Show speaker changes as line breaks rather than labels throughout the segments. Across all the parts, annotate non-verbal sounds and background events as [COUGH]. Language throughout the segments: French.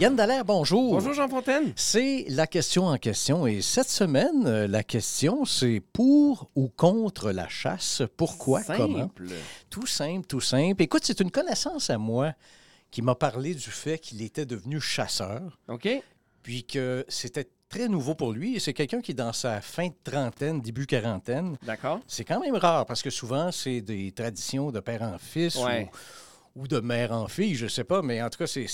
Yann Dallaire, bonjour.
Bonjour Jean Fontaine.
C'est la question en question. Et cette semaine, euh, la question, c'est pour ou contre la chasse? Pourquoi? Comment?
Simple.
Tout simple, tout simple. Écoute, c'est une connaissance à moi qui m'a parlé du fait qu'il était devenu chasseur,
OK.
puis que c'était très nouveau pour lui. Et c'est quelqu'un qui est dans sa fin de trentaine, début quarantaine.
D'accord.
C'est quand même rare parce que souvent, c'est des traditions de père en fils
Ouais.
ou, ou de mère en fille, je sais pas, mais en tout cas, c'est-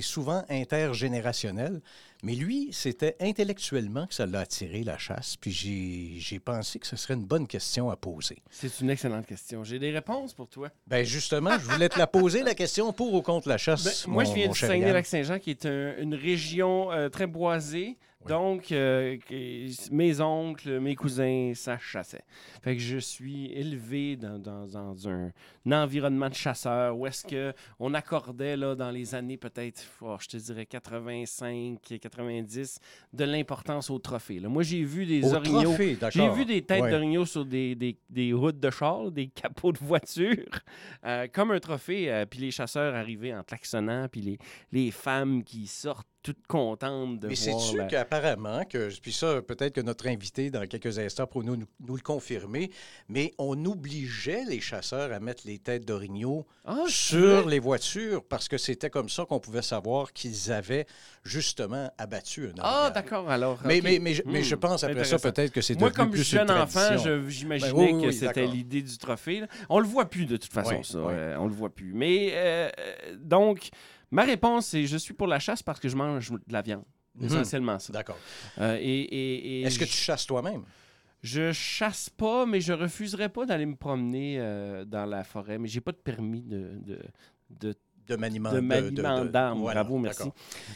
souvent intergénérationnel. Mais lui, c'était intellectuellement que ça l'a attiré, la chasse. Puis j'ai pensé que ce serait une bonne question à poser.
C'est une excellente question. J'ai des réponses pour toi.
Ben justement, je voulais te la poser, la question pour ou contre la chasse.
Ben, moi, je viens
Yann.
Saguenay-Lac-Saint-Jean, qui est un- une région euh, très boisée. Donc, euh, mes oncles, mes cousins, ça chassait. Fait que je suis élevé dans, dans- dans un, un environnement de chasseurs où est-ce que on accordait, là, dans les années peut-être, oh, je te dirais 85, 90, de l'importance au trophée. là. Moi, j'ai vu des
Au
orignaux. J'ai vu des têtes
Ouais.
d'orignaux sur des, des, des routes de char, des [LAUGHS] capots de voiture, euh, comme un trophée. euh, puis les chasseurs arrivaient en klaxonnant, puis les, les femmes qui sortent toutes contentes de
Mais
voir.
c'est-tu
la-
qu'apparemment, que, puis ça, peut-être que notre invité, dans quelques instants, pour nous, nous, nous le confirmer, mais on obligeait les chasseurs à mettre les têtes d'orignaux
Ah,
sur les voitures parce que c'était comme ça qu'on pouvait savoir qu'ils avaient justement abattu un
Ah,
orignal.
d'accord, alors.
Mais, mais, mais, je- mais
Hmm,
je pense après ça, peut-être que c'est
Moi, comme
plus
jeune
une
enfant, j'imaginais
Ben oui, oui,
que
oui,
c'était l'idée du trophée. là. On le voit plus de toute façon, ça. euh, on le voit plus. Mais euh, euh, donc, ma réponse, c'est je suis pour la chasse parce que je mange de la viande.
Mhm.
Essentiellement ça.
D'accord.
Euh, et, et- et
Est-ce que tu chasses toi-même?
Je chasse pas, mais je refuserais pas d'aller me promener euh, dans la forêt. Mais j'ai pas de permis de, de, de,
De maniement
de d'armes.
voilà,
Bravo, merci.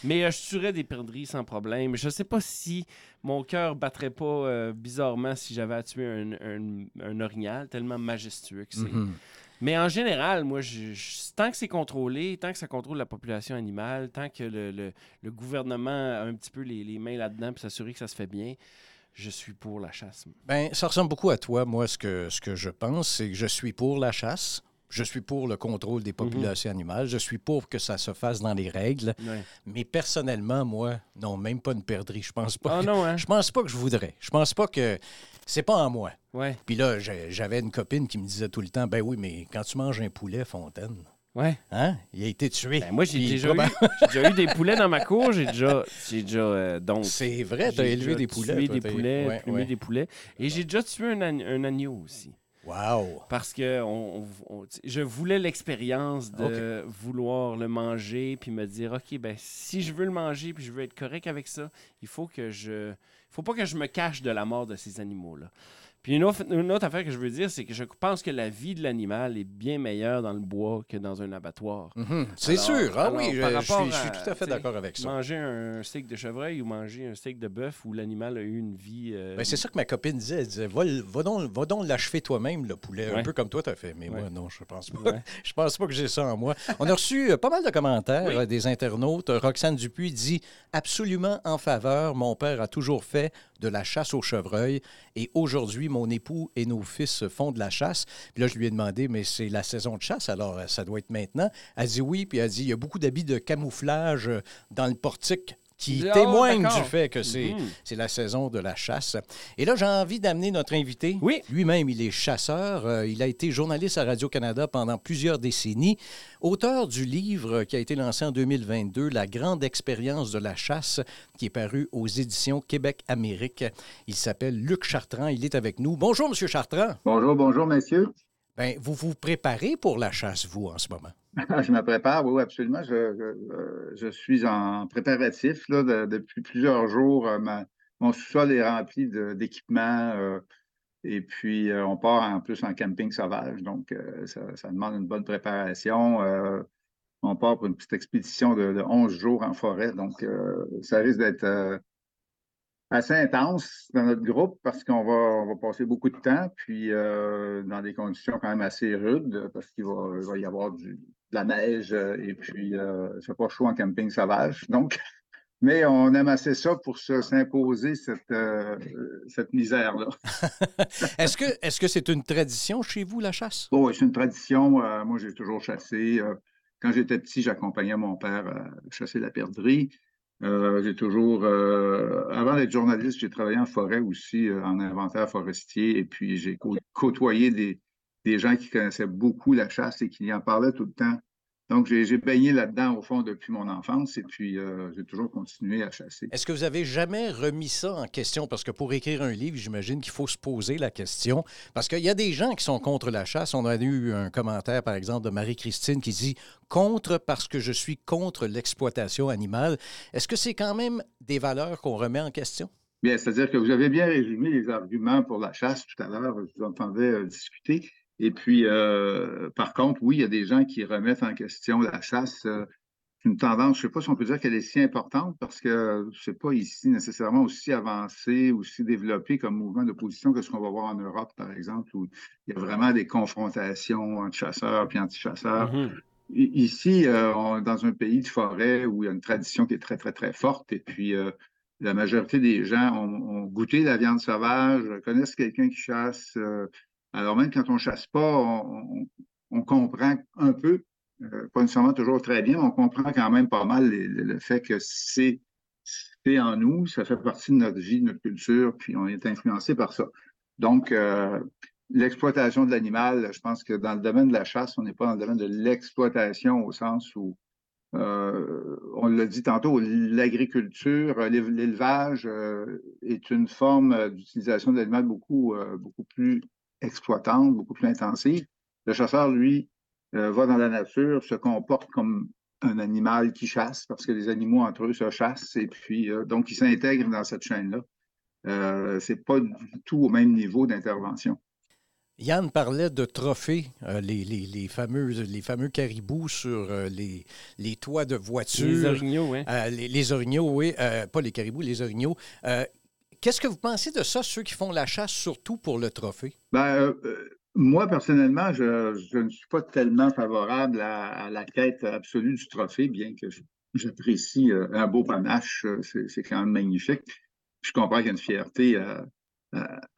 Mais euh, je tuerais des perdrix sans problème. Je sais pas si mon cœur battrait pas euh, bizarrement si j'avais à tuer un, un, un orignal, tellement majestueux que c'est.
Mhm.
Mais en général, moi, je- tant que c'est contrôlé, tant que ça contrôle la population animale, tant que le, le- le gouvernement a un petit peu les, les mains là-dedans pour s'assurer que ça se fait bien, je suis pour la chasse.
Ben, ça ressemble beaucoup à toi. Moi, ce que, ce que je pense, c'est que je suis pour la chasse. Je suis pour le contrôle des populations animales. Je suis pour que ça se fasse dans les règles.
Ouais.
Mais personnellement, moi, non, même pas une perdrix. Je pense pas.
Ah
que-
non, hein? [LAUGHS]
Je pense pas que je voudrais. Je pense pas que c'est pas en moi.
Ouais,
Puis là, j'avais une copine qui me disait tout le temps, ben oui, mais quand tu manges un poulet, Fontaine,
ouais.
hein, il a été tué.
Ben, moi, j'ai déjà, eu, j'ai déjà eu des poulets dans ma cour. J'ai déjà, déjà euh, donc.
C'est vrai, t'as
j'ai
élevé des poulets.
tué
toi,
des poulets,
ouais,
des poulets. Et j'ai déjà tué un agneau aussi.
Wow.
Parce que on- je voulais l'expérience de vouloir le manger puis me dire OK, ben si je veux le manger puis je veux être correct avec ça, il faut que je. Faut pas que je me cache de la mort de ces animaux-là. Puis une autre, une autre affaire que je veux dire, c'est que je pense que la vie de l'animal est bien meilleure dans le bois que dans un abattoir.
Mhm. C'est sûr. Ah
alors,
oui, je, je suis, je suis
à,
tout à fait d'accord avec ça.
Manger un steak de chevreuil ou manger un steak de bœuf où l'animal a eu une vie. euh,
Ben, c'est ça que ma copine disait. Elle disait Va, va donc, va donc l'achever toi-même, le poulet, un peu comme toi, tu as fait. Mais
Ouais.
moi, non, je pense pas.
Ouais. [LAUGHS]
Je pense pas que j'ai ça en moi. On a reçu euh, pas mal de commentaires
Oui.
euh, des internautes. Roxane Dupuis dit absolument en faveur. Mon père a toujours fait de la chasse au chevreuil et aujourd'hui, mon époux et nos fils font de la chasse. Puis là, je lui ai demandé, mais c'est la saison de chasse, alors euh, ça doit être maintenant. Elle dit oui, puis elle dit il y a beaucoup d'habits de camouflage euh, dans le portique qui témoignent
d'accord.
du fait que c'est
Mhm.
c'est la saison de la chasse. Et là, j'ai envie d'amener notre invité.
Oui.
Lui-même, il est chasseur. Euh, il a été journaliste à Radio-Canada pendant plusieurs décennies. Auteur du livre qui a été lancé en 2022, La grande expérience de la chasse, qui est paru aux éditions Québec-Amérique. Il s'appelle Luc Chartrand. Il est avec nous. Bonjour, Monsieur Chartrand.
Bonjour, bonjour, messieurs.
Ben, vous vous préparez pour la chasse, vous, en ce moment? [LAUGHS]
je me prépare, oui, absolument. Je, je- je suis en préparatif là, de- depuis plusieurs jours. Euh, mon sous-sol est rempli d'équipements. euh, et puis, euh, on part en plus en camping sauvage. Donc, euh, ça, demande une bonne préparation. Euh, on part pour une petite expédition de, de 11 jours en forêt. Donc, euh, ça risque d'être euh, assez intense dans notre groupe parce qu'on va, on va passer beaucoup de temps, puis euh, dans des conditions quand même assez rudes, parce qu'il va, va, y avoir du, la neige et puis euh, c'est pas chaud en camping sauvage. Donc, mais on aime assez ça pour s'imposer cette, euh, cette misère-là. [LAUGHS]
est-ce que est-ce que c'est une tradition chez vous, la chasse?
Oh, oui, c'est une tradition. Euh, moi, j'ai toujours chassé. Euh, quand j'étais petit, j'accompagnais mon père à chasser la perdrix. j'ai toujours, avant d'être journaliste, j'ai travaillé en forêt aussi, en inventaire forestier, et puis j'ai côtoyé des, des gens qui connaissaient beaucoup la chasse et qui en parlaient tout le temps. Donc, j'ai baigné là-dedans, au fond, depuis mon enfance, et puis euh, j'ai toujours continué à chasser.
Est-ce que vous avez jamais remis ça en question? Parce que pour écrire un livre, j'imagine qu'il faut se poser la question. Parce qu'il y a des gens qui sont contre la chasse. On a eu un commentaire, par exemple, de Marie-Christine qui dit contre parce que je suis contre l'exploitation animale. Est-ce que c'est quand même des valeurs qu'on remet en question?
Bien, c'est-à-dire que vous avez bien résumé les arguments pour la chasse tout à l'heure. Je vous entendais euh, discuter. Et puis, euh, par contre, oui, il y a des gens qui remettent en question la chasse. Euh, une tendance, je ne sais pas si on peut dire qu'elle est si importante parce que ce n'est pas ici nécessairement aussi avancé, aussi développé comme mouvement d'opposition que ce qu'on va voir en Europe, par exemple, où il y a vraiment des confrontations entre chasseurs et anti-chasseurs. Mm-hmm. Ici, euh, on dans un pays de forêt où il y a une tradition qui est très, très, très forte. Et puis, la majorité des gens ont, goûté la viande sauvage, connaissent quelqu'un qui chasse, alors même quand on ne chasse pas, on, comprend un peu, euh, pas nécessairement toujours très bien, mais on comprend quand même pas mal le, fait que c'est en nous, ça fait partie de notre vie, de notre culture, puis on est influencé par ça. Donc, euh, l'exploitation de l'animal, je pense que dans le domaine de la chasse, on n'est pas dans le domaine de l'exploitation au sens où, euh, on l'a dit tantôt, l'agriculture, l'élevage est une forme d'utilisation de l'animal beaucoup, beaucoup plus exploitante, beaucoup plus intensive. Le chasseur, lui, euh, va dans la nature, se comporte comme un animal qui chasse, parce que les animaux entre eux se chassent, et puis euh, donc il s'intègre dans cette chaîne-là. Euh, c'est pas du tout au même niveau d'intervention.
Yann parlait de trophées, euh, les, les, les, les fameux caribous sur les, les, toits de voitures. Les
orignaux, oui.
les, orignaux, oui. pas les caribous, les orignaux. Qu'est-ce que vous pensez de ça, ceux qui font la chasse surtout pour le trophée?
Ben, euh, euh, moi, personnellement, je, ne suis pas tellement favorable à, la quête absolue du trophée, bien que j'apprécie euh, un beau panache, c'est quand même magnifique. Je comprends qu'il y a une fierté à,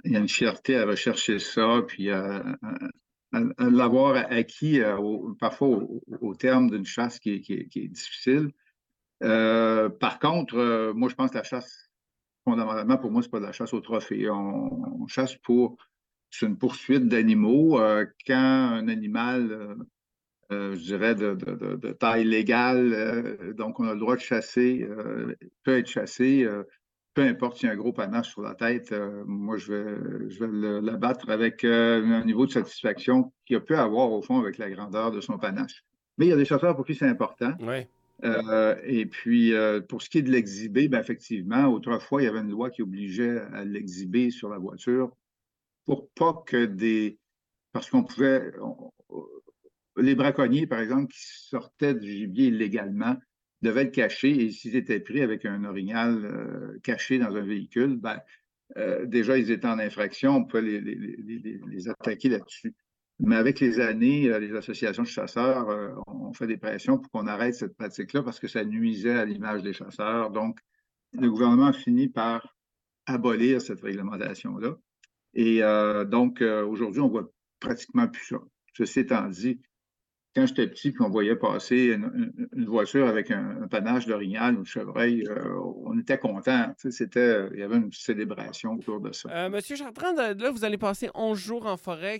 il y a une fierté à rechercher ça, puis à, l'avoir acquis parfois au, terme d'une chasse qui est, difficile. par contre, moi, je pense que la chasse fondamentalement, pour moi, ce n'est pas de la chasse au trophée. On, chasse pour. C'est une poursuite d'animaux. Euh, quand un animal, euh, euh, je dirais, de, taille légale, donc on a le droit de chasser, peut être chassé, peu importe s'il y a un gros panache sur la tête, moi, je vais, l'abattre avec un niveau de satisfaction qu'il peut avoir, au fond, avec la grandeur de son panache. Mais il y a des chasseurs pour qui c'est important. Euh, et puis, euh, pour ce qui est de l'exhiber, ben, effectivement, autrefois, il y avait une loi qui obligeait à l'exhiber sur la voiture pour pas que des. Parce qu'on pouvait. les braconniers, par exemple, qui sortaient du gibier illégalement, devaient le cacher et s'ils étaient pris avec un orignal euh, caché dans un véhicule, ben, déjà, ils étaient en infraction, on pouvait les attaquer là-dessus. Mais avec les années, euh, les associations de chasseurs euh, ont fait des pressions pour qu'on arrête cette pratique-là parce que ça nuisait à l'image des chasseurs. Donc, le gouvernement a fini par abolir cette réglementation-là. Et euh, donc, aujourd'hui, on voit pratiquement plus ça. Ceci étant dit, quand j'étais petit, puis on voyait passer une, voiture avec un, panache d'orignal ou de chevreuil, euh, on était content. C'était, il y avait une célébration autour de ça.
Euh, Monsieur Chartrand, là, vous allez passer 11 jours en forêt.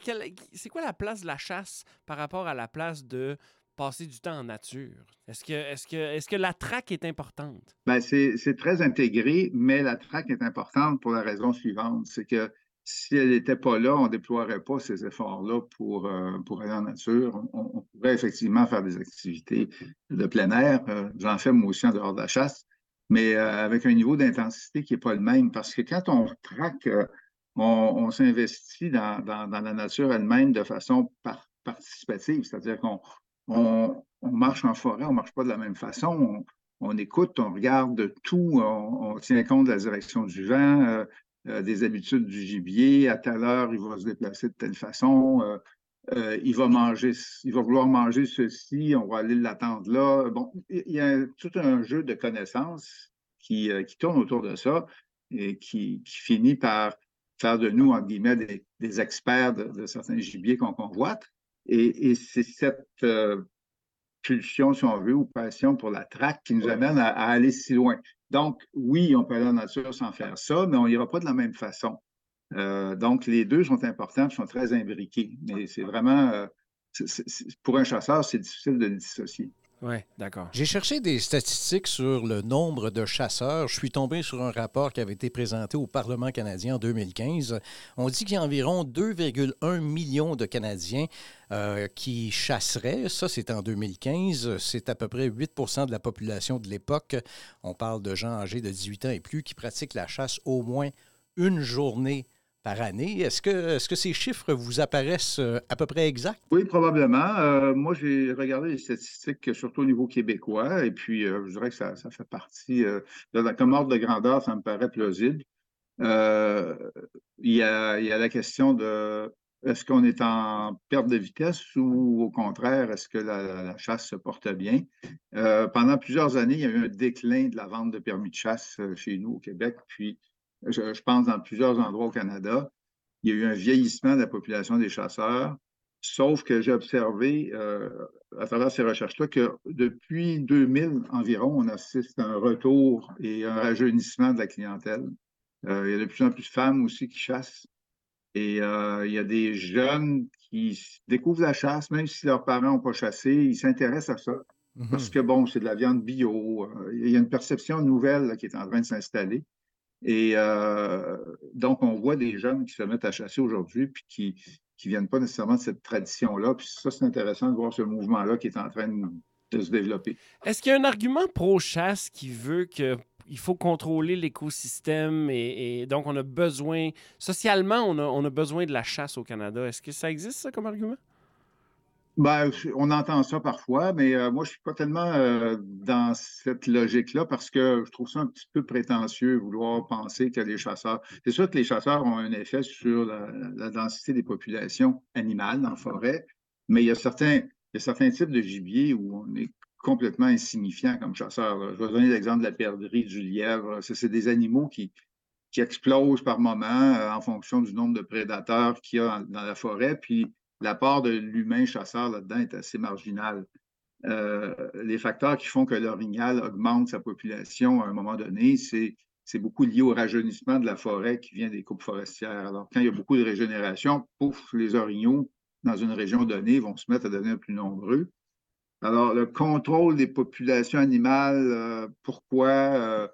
c'est quoi la place de la chasse par rapport à la place de passer du temps en nature? Est-ce que, est-ce que, est-ce que la traque est importante?
Ben, c'est, c'est très intégré, mais la traque est importante pour la raison suivante. C'est que si elle n'était pas là, on ne déploierait pas ces efforts-là pour, euh, pour aller en nature. On, pourrait effectivement faire des activités de plein air. Euh, j'en fais moi aussi en dehors de la chasse, mais euh, avec un niveau d'intensité qui n'est pas le même. Parce que quand on traque, on, s'investit dans, la nature elle-même de façon participative, c'est-à-dire qu'on on, marche en forêt, on ne marche pas de la même façon. on écoute, on regarde tout, on, tient compte de la direction du vent, des habitudes du gibier. À telle heure, il va se déplacer de telle façon. Euh, il va manger, il va vouloir manger ceci, on va aller l'attendre là. Bon, il y a tout un jeu de connaissances qui, qui tourne autour de ça et qui, finit par faire de nous, en guillemets, des, experts de, certains gibiers qu'on convoite. Et, c'est cette pulsion, si on veut, ou passion pour la traque qui nous amène à, aller si loin. Donc, oui, on peut aller en nature sans faire ça, mais on n'ira pas de la même façon. Euh, donc, les deux sont importants, sont très imbriqués. Mais c'est vraiment, euh, pour un chasseur, c'est difficile de le dissocier.
Oui, d'accord.
J'ai cherché des statistiques sur le nombre de chasseurs. Je suis tombé sur un rapport qui avait été présenté au Parlement canadien en 2015. On dit qu'il y a environ 2,1 millions de Canadiens euh, qui chasseraient. Ça, c'est en 2015. C'est à peu près 8% de la population de l'époque. On parle de gens âgés de 18 ans et plus qui pratiquent la chasse au moins une journée par année. Est-ce que, ces chiffres vous apparaissent euh, à peu près exacts?
Oui, probablement. Euh, moi, j'ai regardé les statistiques surtout au niveau québécois, et puis euh, je dirais que ça, fait partie, de, comme ordre de grandeur, ça me paraît plausible. il, y a, il y a la question de est-ce qu'on est en perte de vitesse ou au contraire, est-ce que la, la, chasse se porte bien? pendant plusieurs années, il y a eu un déclin de la vente de permis de chasse chez nous au Québec, puis je, pense dans plusieurs endroits au Canada, il y a eu un vieillissement de la population des chasseurs, sauf que j'ai observé euh, à travers ces recherches-là que depuis 2000 environ, on assiste à un retour et un rajeunissement de la clientèle. Euh, il y a de plus en plus de femmes aussi qui chassent. Et euh, il y a des jeunes qui découvrent la chasse, même si leurs parents n'ont pas chassé, ils s'intéressent à ça. Mm-hmm. Parce que, bon, c'est de la viande bio. il y a une perception nouvelle qui est en train de s'installer. Et euh, donc, on voit des jeunes qui se mettent à chasser aujourd'hui, puis qui ne viennent pas nécessairement de cette tradition-là. Puis ça, c'est intéressant de voir ce mouvement-là qui est en train de, se développer.
Est-ce qu'il y a un argument pro-chasse qui veut que il faut contrôler l'écosystème et, donc on a besoin, socialement, on a, on a besoin de la chasse au Canada? Est-ce que ça existe, comme argument?
Ben, on entend ça parfois, mais euh, moi, je ne suis pas tellement euh, dans cette logique-là parce que je trouve ça un petit peu prétentieux, vouloir penser que les chasseurs. C'est sûr que les chasseurs ont un effet sur la, densité des populations animales la forêt, mais il y a certains, il y a certains types de gibier où on est complètement insignifiant comme chasseur. Je vais donner l'exemple de la perdrix, du lièvre. C'est des animaux qui, qui explosent par moment euh, en fonction du nombre de prédateurs qu'il y a dans la forêt. Puis la part de l'humain chasseur là-dedans est assez marginale. Euh, les facteurs qui font que l'orignal augmente sa population à un moment donné, c'est, beaucoup lié au rajeunissement de la forêt qui vient des coupes forestières. Alors, quand il y a beaucoup de régénération, pouf, les orignaux dans une région donnée vont se mettre à devenir plus nombreux. Alors, le contrôle des populations animales, euh, pourquoi euh,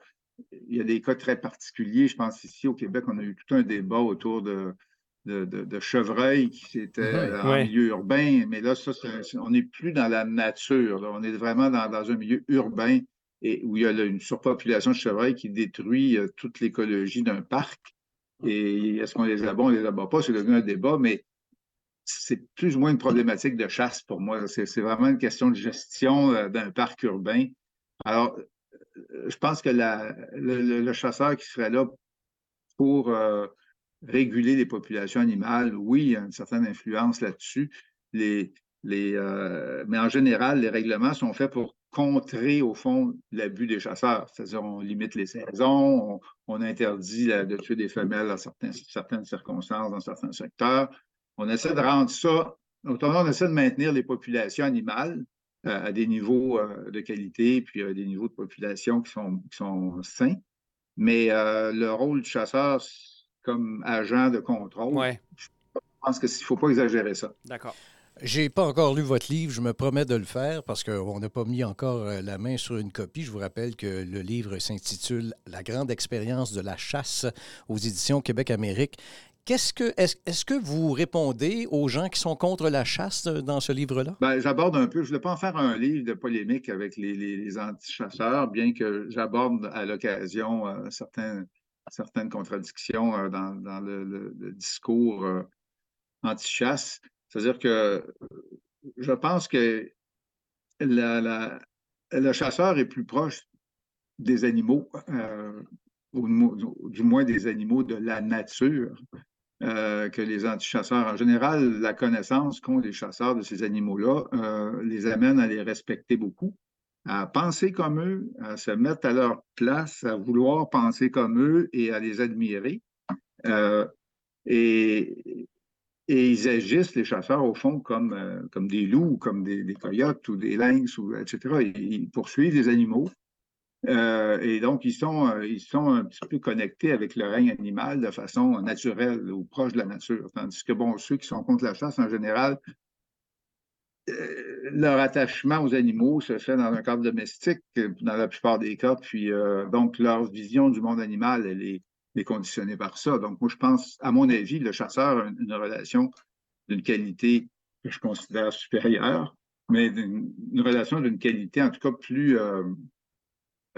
il y a des cas très particuliers. Je pense ici au Québec, on a eu tout un débat autour de de, chevreuil qui était en milieu urbain, mais là, ça, on n'est plus dans la nature. On est vraiment dans, un milieu urbain et où il y a une surpopulation de chevreuils qui détruit euh, toute l'écologie d'un parc. Et est-ce qu'on les abat, on les abat pas? C'est devenu un débat, mais c'est plus ou moins une problématique de chasse pour moi. C'est vraiment une question de gestion euh, d'un parc urbain. Alors, euh, je pense que le, chasseur qui serait là pour réguler les populations animales, oui, il y a une certaine influence là-dessus. Euh, mais en général, les règlements sont faits pour contrer, au fond, l'abus des chasseurs. C'est-à-dire, on limite les saisons, on, interdit de tuer des femelles certaines, certaines circonstances, dans certains secteurs. On essaie de rendre ça, autrement, on essaie de maintenir les populations animales euh, à des niveaux euh, de qualité, puis à des niveaux de population qui sont, qui sont sains. Mais le rôle du chasseur, comme agent de contrôle.
Ouais.
Je pense qu'il ne faut pas exagérer ça.
D'accord.
J'ai pas encore lu votre livre, je me promets de le faire parce qu'on n'a pas mis encore euh, la main sur une copie. Je vous rappelle que le livre s'intitule La grande expérience de la chasse aux éditions Québec-Amérique. Qu'est-ce que, est-ce, que vous répondez aux gens qui sont contre la chasse dans ce livre-là?
Ben, j'aborde un peu, je ne voulais pas en faire un livre de polémique avec les, les, anti-chasseurs, bien que j'aborde à l'occasion euh, certains, certaines contradictions euh, dans, le, discours euh, anti-chasse. C'est-à-dire que je pense que le chasseur est plus proche des animaux, du moins des animaux de la nature, que les antichasseurs, en général, la connaissance qu'ont les chasseurs de ces animaux-là les amène à les respecter beaucoup, à penser comme eux, à se mettre à leur place, à vouloir penser comme eux et à les admirer. et, et ils agissent, les chasseurs, au fond, comme, euh, des loups, comme des, coyotes ou des lynx, etc. Ils, poursuivent des animaux. Euh, et donc, ils sont, euh, ils sont un petit peu connectés avec le règne animal de façon naturelle ou proche de la nature. Tandis que, bon, ceux qui sont contre la chasse, en général, leur attachement aux animaux se fait dans un cadre domestique, dans la plupart des cas. Puis, donc, leur vision du monde animal, elle est est conditionné par ça. Donc, moi, je pense, à mon avis, le chasseur a une, relation d'une qualité que je considère supérieure, mais une, relation d'une qualité, en tout cas, plus, euh,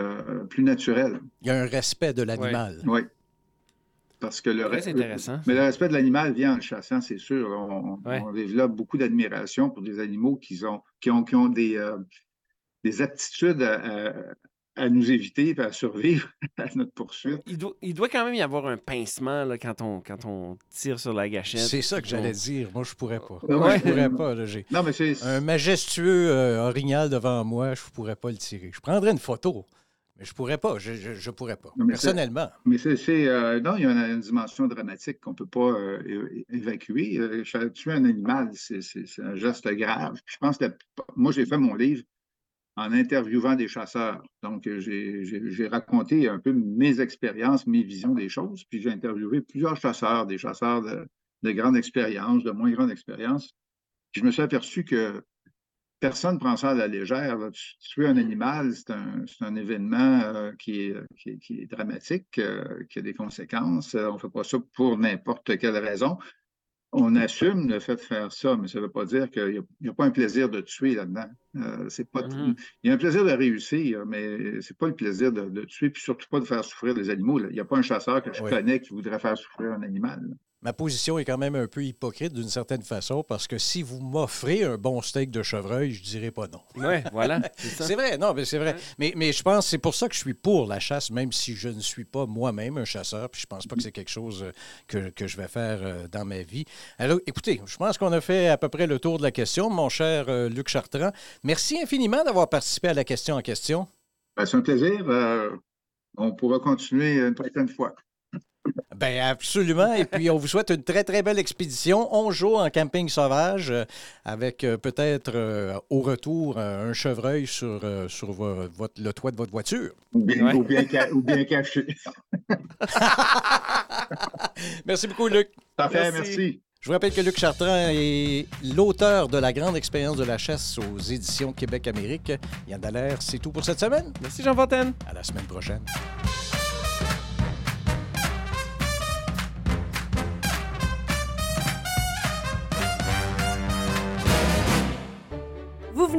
euh, plus naturelle.
Il y a un respect de l'animal.
Oui. Parce que le,
intéressant.
Mais le respect de l'animal vient en le chassant, c'est sûr. On, développe beaucoup d'admiration pour des animaux qui ont, qui ont, qui ont des, euh, des aptitudes à, à nous éviter et à survivre [LAUGHS] à notre poursuite.
Il doit, il doit, quand même y avoir un pincement là, quand, on, quand on tire sur la gâchette.
C'est ça que j'allais dire. Moi, je pourrais pas. Ouais. Je pourrais pas. Là,
non, mais c'est...
Un majestueux euh, orignal devant moi, je pourrais pas le tirer. Je prendrais une photo. Mais je pourrais pas, je, je, pourrais pas, personnellement.
Mais c'est, euh, non, il y a une, dimension dramatique qu'on peut pas euh, évacuer. tuer un animal, c'est, un geste grave. je pense que moi, j'ai fait mon livre en interviewant des chasseurs. Donc, j'ai raconté un peu mes expériences, mes visions des choses, puis j'ai interviewé plusieurs chasseurs, des chasseurs de, grande expérience, de moins grande expérience. je me suis aperçu que personne ne prend ça à la légère. Tuer un animal, c'est un, événement euh, qui, est, dramatique, euh, qui a des conséquences. On ne fait pas ça pour n'importe quelle raison on assume le fait de faire ça, mais ça ne veut pas dire qu'il n'y a, pas un plaisir de tuer là-dedans. Euh, pas mm-hmm. Il y a un plaisir de réussir, mais c'est pas le plaisir de, tuer, puis surtout pas de faire souffrir les animaux. Il n'y a pas un chasseur que je connais qui voudrait faire souffrir un animal
ma position est quand même un peu hypocrite d'une certaine façon parce que si vous m'offrez un bon steak de chevreuil, je dirais pas non.
Oui, voilà. [LAUGHS]
C'est vrai, non, mais c'est vrai. Mais, mais je pense c'est pour ça que je suis pour la chasse, même si je ne suis pas moi-même un chasseur, puis je pense pas que c'est quelque chose euh, que, je vais faire euh, dans ma vie. Alors, écoutez, je pense qu'on a fait à peu près le tour de la question, mon cher euh, Luc Chartrand. Merci infiniment d'avoir participé à la question en question.
Ben, c'est un plaisir. on pourra continuer une prochaine fois.
Ben absolument. Et puis, on vous souhaite une très, très belle expédition. On joue en camping sauvage euh, avec euh, peut-être euh, au retour un chevreuil sur, sur votre, le toit de votre voiture.
Ou bien, ou bien, caché. [LAUGHS]
merci beaucoup, Luc.
Parfait, merci.
Je vous rappelle que Luc Chartrand est l'auteur de La grande expérience de la chasse aux éditions Québec-Amérique. Yann Dallaire, c'est tout pour cette semaine.
Merci, Jean Fontaine.
À la semaine prochaine.